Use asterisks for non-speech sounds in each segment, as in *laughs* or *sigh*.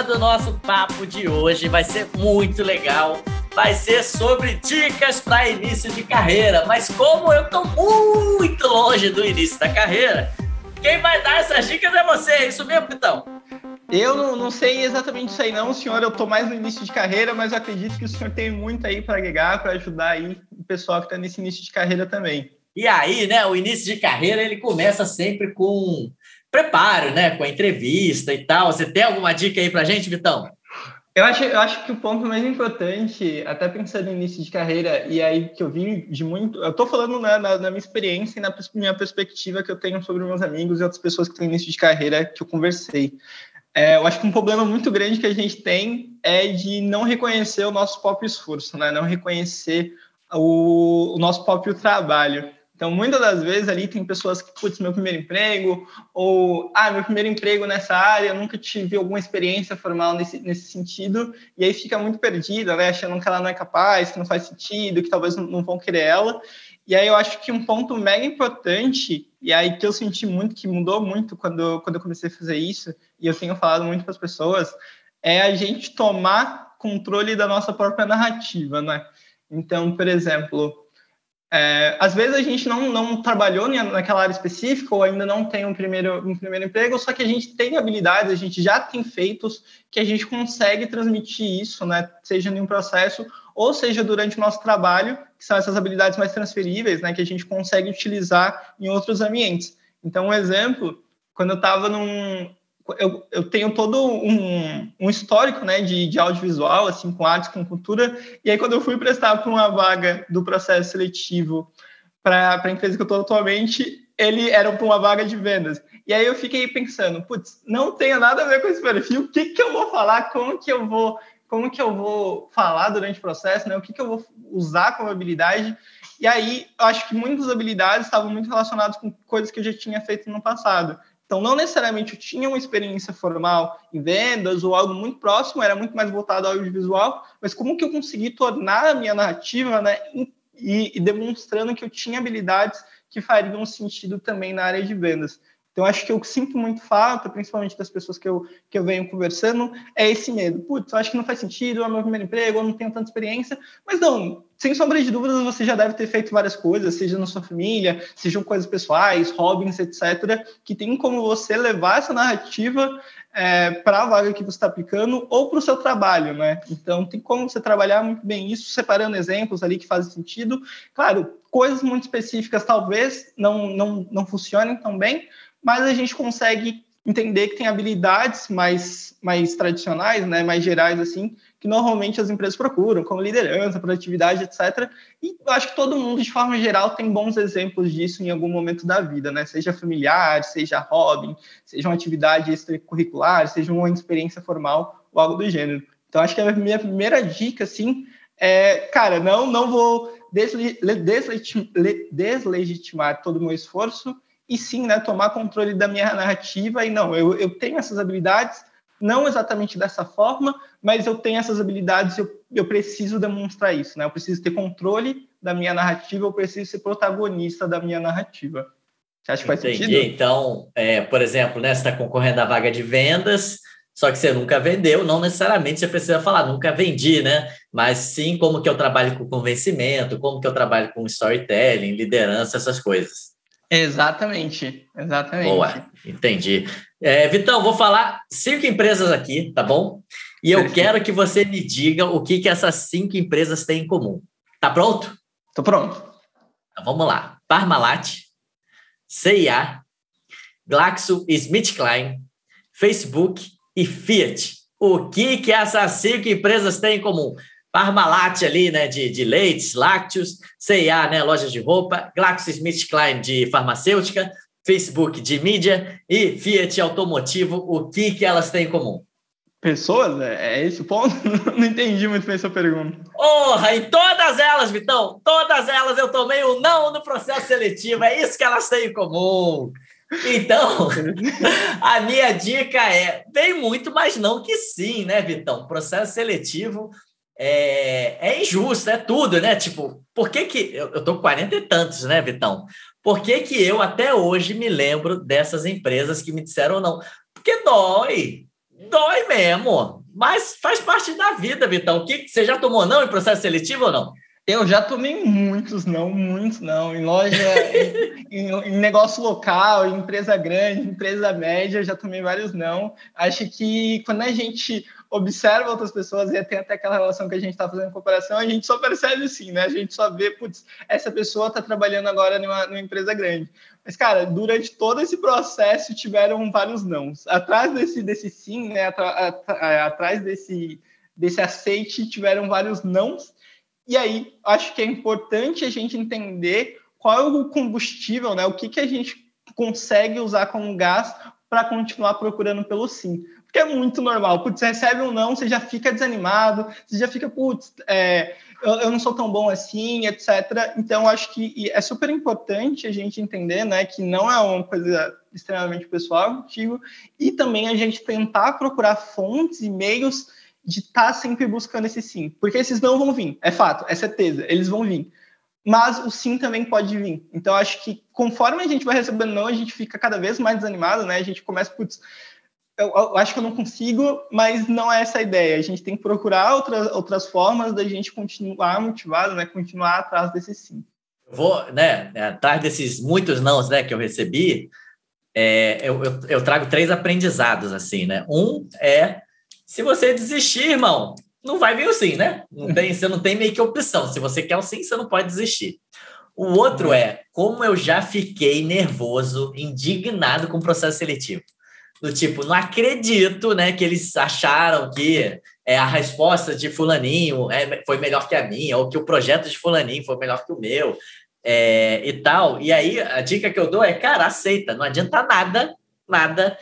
tema do nosso papo de hoje vai ser muito legal. Vai ser sobre dicas para início de carreira. Mas como eu estou muito longe do início da carreira, quem vai dar essas dicas é você. É isso mesmo, Pitão? Eu não, não, sei exatamente isso aí não, senhor. Eu estou mais no início de carreira, mas eu acredito que o senhor tem muito aí para agregar, para ajudar aí o pessoal que está nesse início de carreira também. E aí, né, o início de carreira, ele começa sempre com preparo, né, com a entrevista e tal. Você tem alguma dica aí para gente, Vitão? Eu acho, eu acho que o ponto mais importante, até pensando no início de carreira, e aí que eu vi de muito. Eu estou falando na, na, na, minha experiência e na minha perspectiva que eu tenho sobre meus amigos e outras pessoas que no início de carreira que eu conversei. É, eu acho que um problema muito grande que a gente tem é de não reconhecer o nosso próprio esforço, né? não reconhecer o, o nosso próprio trabalho. Então, muitas das vezes ali tem pessoas que, putz, meu primeiro emprego, ou, ah, meu primeiro emprego nessa área, nunca tive alguma experiência formal nesse, nesse sentido, e aí fica muito perdida, né, achando que ela não é capaz, que não faz sentido, que talvez não vão querer ela. E aí eu acho que um ponto mega importante, e aí que eu senti muito, que mudou muito quando, quando eu comecei a fazer isso, e eu tenho falado muito para as pessoas, é a gente tomar controle da nossa própria narrativa, né? Então, por exemplo, é, às vezes a gente não, não trabalhou naquela área específica ou ainda não tem um primeiro, um primeiro emprego, só que a gente tem habilidades, a gente já tem feitos que a gente consegue transmitir isso, né? seja em um processo ou seja durante o nosso trabalho, que são essas habilidades mais transferíveis, né? que a gente consegue utilizar em outros ambientes. Então, um exemplo, quando eu estava num, eu, eu tenho todo um, um histórico né, de, de audiovisual, assim, com artes, com cultura, e aí quando eu fui prestar para uma vaga do processo seletivo para a empresa que eu estou atualmente, ele era para uma vaga de vendas. E aí eu fiquei pensando, putz, não tem nada a ver com esse perfil, o que, que eu vou falar, como que eu vou, como que eu vou falar durante o processo, né? o que, que eu vou usar como habilidade. E aí, eu acho que muitas habilidades estavam muito relacionadas com coisas que eu já tinha feito no passado. Então, não necessariamente tinha uma experiência formal em vendas ou algo muito próximo, era muito mais voltado ao audiovisual, mas como que eu consegui tornar a minha narrativa né, e, e demonstrando que eu tinha habilidades que fariam sentido também na área de vendas. Então, acho que eu sinto muito falta, principalmente das pessoas que eu, que eu venho conversando, é esse medo. Putz, eu acho que não faz sentido, é meu primeiro emprego, eu não tenho tanta experiência. Mas não, sem sombra de dúvidas, você já deve ter feito várias coisas, seja na sua família, sejam coisas pessoais, hobbies, etc., que tem como você levar essa narrativa é, para a vaga que você está aplicando ou para o seu trabalho, né? Então, tem como você trabalhar muito bem isso, separando exemplos ali que fazem sentido. Claro, coisas muito específicas talvez não, não, não funcionem tão bem, mas a gente consegue entender que tem habilidades mais, mais tradicionais, né, mais gerais, assim, que normalmente as empresas procuram, como liderança, produtividade, etc. E acho que todo mundo, de forma geral, tem bons exemplos disso em algum momento da vida, né? Seja familiar, seja hobby, seja uma atividade extracurricular, seja uma experiência formal ou algo do gênero. Então, acho que a minha primeira dica, assim, é, cara, não, não vou deslegitimar todo o meu esforço, e sim né, tomar controle da minha narrativa e não, eu, eu tenho essas habilidades, não exatamente dessa forma, mas eu tenho essas habilidades e eu, eu preciso demonstrar isso, né? Eu preciso ter controle da minha narrativa, eu preciso ser protagonista da minha narrativa. Você acha que faz Entendi. sentido? Então, é, por exemplo, né, você está concorrendo à vaga de vendas, só que você nunca vendeu, não necessariamente você precisa falar, nunca vendi, né? Mas sim como que eu trabalho com convencimento, como que eu trabalho com storytelling, liderança, essas coisas. Exatamente, exatamente. Boa, entendi. É, Vitão, vou falar cinco empresas aqui, tá bom? E eu Perfeito. quero que você me diga o que, que essas cinco empresas têm em comum. Tá pronto? Tô pronto. Então vamos lá. Parmalat, CIA, GlaxoSmithKline, Facebook e Fiat. O que, que essas cinco empresas têm em comum? Parmalat ali, né, de, de leites, lácteos, C&A, né, lojas de roupa, GlaxoSmithKline de farmacêutica, Facebook de mídia e Fiat automotivo, o que, que elas têm em comum? Pessoas? É, é esse o ponto? *laughs* Não entendi muito bem essa pergunta. Porra, em todas elas, Vitão, todas elas eu tomei o um não no processo seletivo, é isso que elas têm em comum. Então, *laughs* a minha dica é: tem muito, mas não que sim, né, Vitão? Processo seletivo é, é injusto, é tudo, né? Tipo, por que que... Eu, eu tô com 40 e tantos, né, Vitão? Por que que eu até hoje me lembro dessas empresas que me disseram não? Porque dói. Dói mesmo, mas faz parte da vida, Vitão. O que você já tomou não em processo seletivo ou não? Eu já tomei muitos não, muitos não. Em loja, em, em, negócio local, em empresa grande, empresa média, já tomei vários não. Acho que quando a gente observa outras pessoas e tem até aquela relação que a gente está fazendo comparação, a gente só percebe assim, né? A gente só vê, putz, essa pessoa está trabalhando agora numa, numa, empresa grande. Mas, cara, durante todo esse processo tiveram vários nãos. Atrás desse, desse sim, né? Atrás desse, desse aceite tiveram vários nãos. E aí, acho que é importante a gente entender qual é o combustível, né? O que, que a gente consegue usar como gás para continuar procurando pelo sim. Porque é muito normal. Putz, você recebe um não, você já fica desanimado, você já fica, putz, é, eu, eu, não sou tão bom assim, etc. Então, acho que é super importante a gente entender né, que não é uma coisa extremamente pessoal contigo, e também a gente tentar procurar fontes e meios de estar tá sempre buscando esse sim. Porque esses não vão vir, é fato, é certeza, eles vão vir. Mas o sim também pode vir. Então, acho que conforme a gente vai recebendo não, a gente fica cada vez mais desanimado, né? A gente começa, putz, eu, eu, acho que eu não consigo, mas não é essa a ideia. A gente tem que procurar outras, outras formas da gente continuar motivado, né? Continuar atrás desse sim. Vou, né? Atrás desses muitos nãos, né, que eu recebi, é, eu, eu, eu, trago três aprendizados, assim, né? Um é, se você desistir, irmão, não vai vir o sim, né? Não tem, você não tem meio que opção. Se você quer o sim, você não pode desistir. O outro é, como eu já fiquei nervoso, indignado com o processo seletivo do tipo, não acredito, né, que eles acharam que é, a resposta de fulaninho é, foi melhor que a minha, ou que o projeto de fulaninho foi melhor que o meu, é, e tal. E aí, a dica que eu dou é, cara, aceita, não adianta nada, nada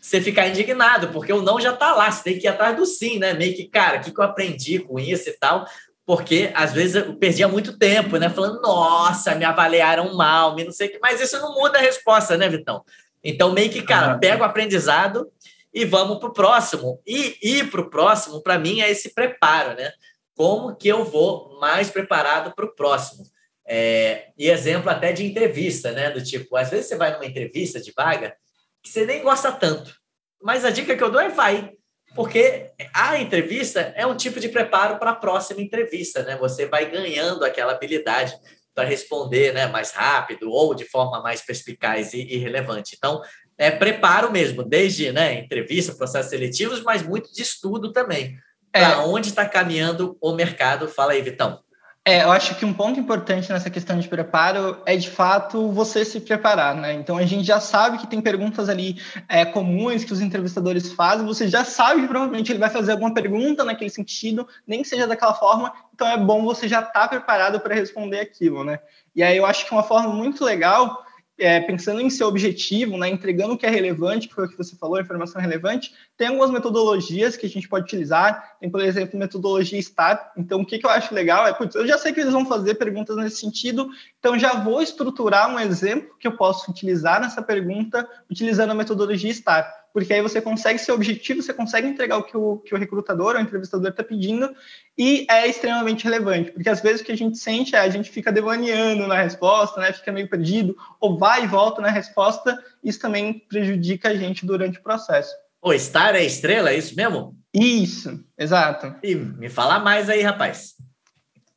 você ficar indignado, porque o não já tá lá, você tem que ir atrás do sim, né? Meio que, cara, o que, que eu aprendi com isso e tal, porque às vezes eu perdia muito tempo, né? Falando, nossa, me avaliaram mal, me não sei o que, mas isso não muda a resposta, né, Vitão? Então, meio que, cara, pega o aprendizado e vamos para o próximo. E ir para o próximo, para mim, é esse preparo, né? Como que eu vou mais preparado para o próximo? É, e exemplo até de entrevista, né? Do tipo, às vezes você vai numa entrevista de vaga que você nem gosta tanto. Mas a dica que eu dou é vai. Porque a entrevista é um tipo de preparo para a próxima entrevista, né? Você vai ganhando aquela habilidade para responder né, mais rápido ou de forma mais perspicaz e, e relevante. Então, é preparo mesmo, desde né, entrevista, processos seletivos, mas muito de estudo também. É. Para onde está caminhando o mercado? Fala aí, Vitão. É, eu acho que um ponto importante nessa questão de preparo é, de fato, você se preparar, né? Então, a gente já sabe que tem perguntas ali é, comuns que os entrevistadores fazem, você já sabe que provavelmente ele vai fazer alguma pergunta naquele sentido, nem que seja daquela forma, então é bom você já estar tá preparado para responder aquilo, né? E aí eu acho que uma forma muito legal é, pensando em seu objetivo, né, entregando o que é relevante, que foi o que você falou, informação relevante, tem algumas metodologias que a gente pode utilizar. Tem, por exemplo, metodologia STAR. Então, o que, que eu acho legal é, putz, eu já sei que eles vão fazer perguntas nesse sentido, então já vou estruturar um exemplo que eu posso utilizar nessa pergunta utilizando a metodologia STAR porque aí você consegue ser objetivo, você consegue entregar o que o, que o recrutador ou o entrevistador está pedindo e é extremamente relevante, porque às vezes o que a gente sente é a gente fica devaneando na resposta, né, fica meio perdido, ou vai e volta na resposta, isso também prejudica a gente durante o processo. O estar é estrela, é isso mesmo? Isso, exato. E me fala mais aí, rapaz.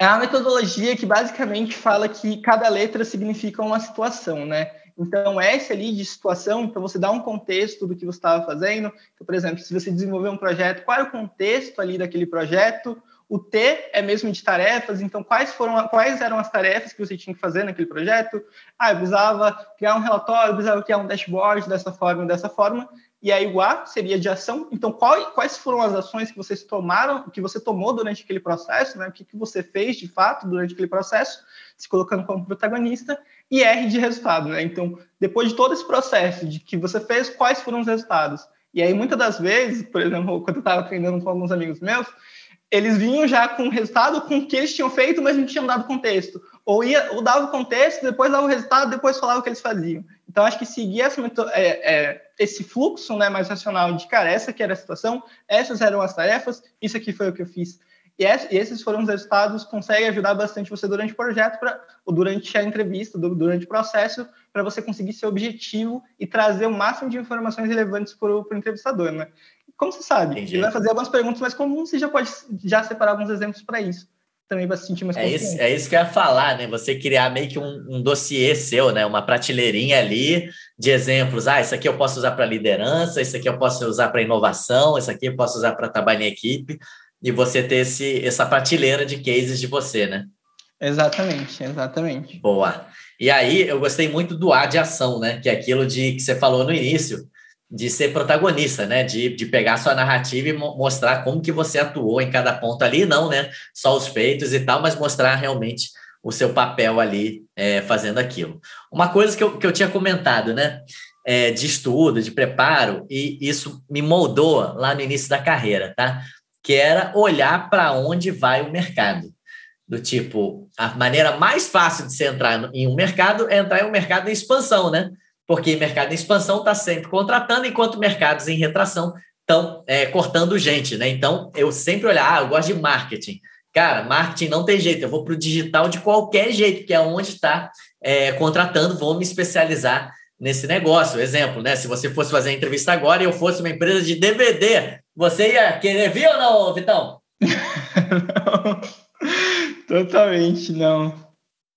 É uma metodologia que basicamente fala que cada letra significa uma situação, né? Então, essa ali de situação, para você dar um contexto do que você estava fazendo. Então, por exemplo, se você desenvolver um projeto, qual é o contexto ali daquele projeto? O T é mesmo de tarefas, então quais foram quais eram as tarefas que você tinha que fazer naquele projeto? Ah, eu precisava criar um relatório, eu precisava criar um dashboard dessa forma, dessa forma. E aí o A seria de ação. Então, qual, quais foram as ações que vocês tomaram, que você tomou durante aquele processo, né? O que, que você fez de fato durante aquele processo, se colocando como protagonista e R de resultado, né? Então, depois de todo esse processo de que você fez, quais foram os resultados? E aí, muitas das vezes, por exemplo, quando eu estava treinando com alguns amigos meus, eles vinham já com o resultado com o que eles tinham feito, mas não tinham dado contexto. Ou, ia, ou dava o contexto, depois dava o resultado, depois falava o que eles faziam. Então, acho que seguir essa, é, é, esse fluxo né, mais racional de, cara, essa aqui era a situação, essas eram as tarefas, isso aqui foi o que eu fiz e esses foram os resultados, consegue ajudar bastante você durante o projeto, pra, ou durante a entrevista, durante o processo, para você conseguir ser objetivo e trazer o máximo de informações relevantes para o entrevistador, né? como você sabe? Entendi. Ele vai fazer algumas perguntas mais comuns e já pode já separar alguns exemplos para isso. Também vai se sentir mais é isso, é isso que eu ia falar, né? Você criar meio que um, um dossiê seu, né? Uma prateleirinha ali de exemplos. Ah, isso aqui eu posso usar para liderança, isso aqui eu posso usar para inovação, isso aqui eu posso usar para trabalho em equipe. E você ter esse, essa prateleira de cases de você, né? Exatamente, exatamente. Boa. E aí eu gostei muito do A de ação, né? Que é aquilo de que você falou no início, de ser protagonista, né? De, de pegar sua narrativa e mo mostrar como que você atuou em cada ponto ali, não, né? Só os feitos e tal, mas mostrar realmente o seu papel ali é, fazendo aquilo. Uma coisa que eu, que eu tinha comentado, né? É, de estudo, de preparo, e isso me moldou lá no início da carreira, tá? Que era olhar para onde vai o mercado do tipo, a maneira mais fácil de você entrar em um mercado é entrar em um mercado em expansão, né? Porque mercado em expansão está sempre contratando, enquanto mercados em retração estão é, cortando gente, né? Então, eu sempre olhar, ah, eu gosto de marketing. Cara, marketing não tem jeito, eu vou para o digital de qualquer jeito, que é onde está é, contratando, vou me especializar nesse negócio. Exemplo, né? Se você fosse fazer a entrevista agora e eu fosse uma empresa de DVD, você ia querer vir ou não, Vitão? *laughs* não. Totalmente, não.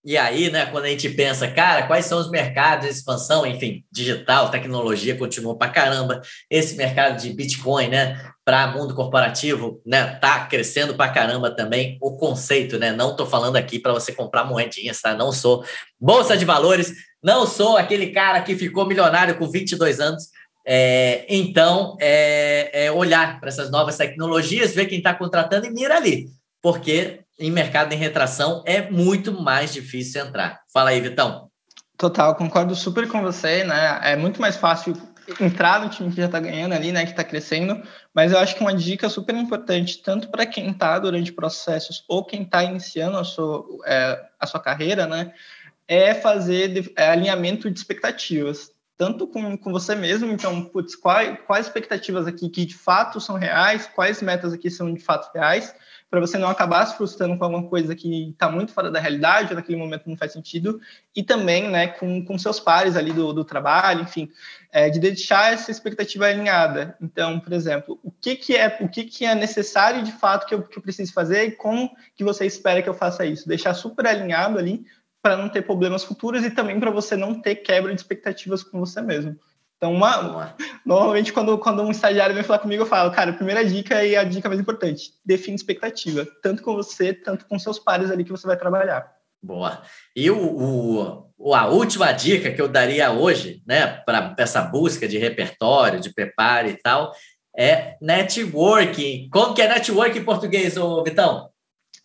E aí, né, quando a gente pensa, cara, quais são os mercados de expansão, enfim, digital, tecnologia continua para caramba. Esse mercado de Bitcoin, né, para mundo corporativo, né, tá crescendo para caramba também. O conceito, né, não tô falando aqui para você comprar moedinhas, tá? Não sou bolsa de valores, não sou aquele cara que ficou milionário com 22 anos. É, então, é, é olhar para essas novas tecnologias, ver quem está contratando e mira ali, porque em mercado em retração é muito mais difícil entrar. Fala aí, Vitão. Total, concordo super com você, né? É muito mais fácil entrar no time que já está ganhando ali, né, que está crescendo, mas eu acho que uma dica super importante, tanto para quem está durante processos ou quem está iniciando a sua, é, a sua carreira, né, é fazer é, alinhamento de expectativas, tanto com, com você mesmo, então, putz, quais, quais expectativas aqui que de fato são reais, quais metas aqui são de fato reais, para você não acabar se frustrando com alguma coisa que está muito fora da realidade, ou naquele momento não faz sentido, e também né, com, com seus pares ali do, do trabalho, enfim, é, de deixar essa expectativa alinhada. Então, por exemplo, o que, que é o que, que é necessário de fato que eu, que eu preciso fazer e como que você espera que eu faça isso? Deixar super alinhado ali para não ter problemas futuros e também para você não ter quebra de expectativas com você mesmo. Então, uma, normalmente, quando, quando um estagiário vem falar comigo, eu falo, cara, a primeira dica e a dica mais importante, define expectativa, tanto com você, tanto com seus pares ali que você vai trabalhar. Boa. E o, o, a última dica que eu daria hoje, né, para essa busca de repertório, de preparo e tal, é networking. Como que é networking em português, ô Vitão?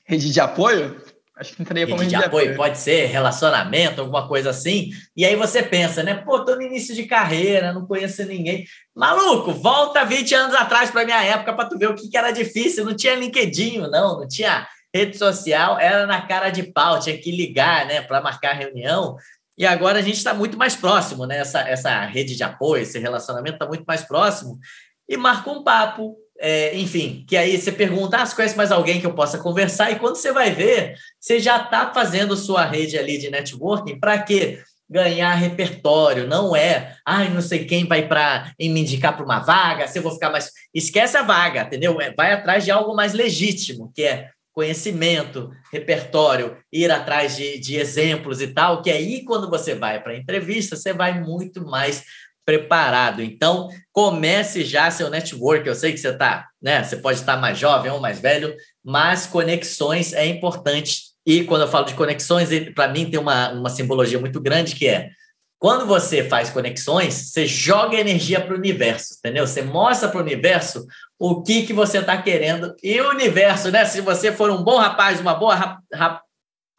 Rede de apoio? Acho que entraria como rede de apoio, apoio. Pode ser relacionamento, alguma coisa assim. E aí você pensa, né? Pô, tô no início de carreira, não conheço ninguém. Maluco, volta 20 anos atrás para minha época para tu ver o que, que era difícil. Não tinha LinkedIn, não, não tinha rede social, era na cara de pau, tinha que ligar, né, para marcar reunião. E agora a gente está muito mais próximo, né? Essa, essa rede de apoio, esse relacionamento está muito mais próximo. E marca um papo, é, enfim, que aí você pergunta, ah, você conhece mais alguém que eu possa conversar? E quando você vai ver, você já está fazendo sua rede ali de networking para quê? Ganhar repertório, não é, ai, não sei quem vai para me indicar para uma vaga, se eu vou ficar mais. Esquece a vaga, entendeu? É, vai atrás de algo mais legítimo, que é conhecimento, repertório, ir atrás de, de exemplos e tal, que aí quando você vai para entrevista, você vai muito mais preparado. Então, comece já seu network. Eu sei que você está, né? Você pode estar mais jovem ou mais velho, mas conexões é importante. E quando eu falo de conexões, para mim tem uma, uma simbologia muito grande que é quando você faz conexões, você joga energia para o universo, entendeu? Você mostra para o universo o que, que você está querendo. E o universo, né? Se você for um bom rapaz, uma boa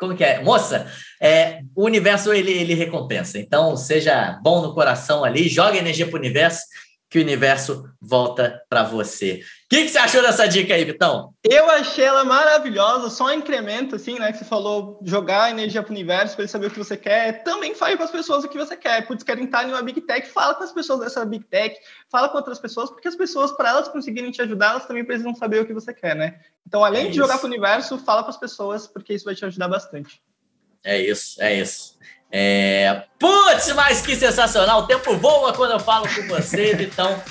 como que é? Moça, é, o universo ele, ele recompensa. Então, seja bom no coração ali, joga energia para o universo, que o universo volta para você. O que, que, você achou dessa dica aí, Vitão? Eu achei ela maravilhosa, só um incremento, assim, né? Que você falou, jogar energia para o universo para ele saber o que você quer. Também fale com as pessoas o que você quer. Putz, querem estar em uma Big Tech, fala com as pessoas dessa Big Tech, fala com outras pessoas, porque as pessoas, para elas conseguirem te ajudar, elas também precisam saber o que você quer, né? Então, além é de jogar para o universo, fala com as pessoas, porque isso vai te ajudar bastante. É isso, é isso. É... Putz, mas que sensacional! O tempo voa quando eu falo com você, então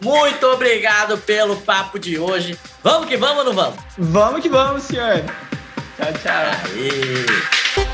muito obrigado pelo papo de hoje. Vamos que vamos ou não vamos? Vamos que vamos, senhor. Tchau, tchau. Aê.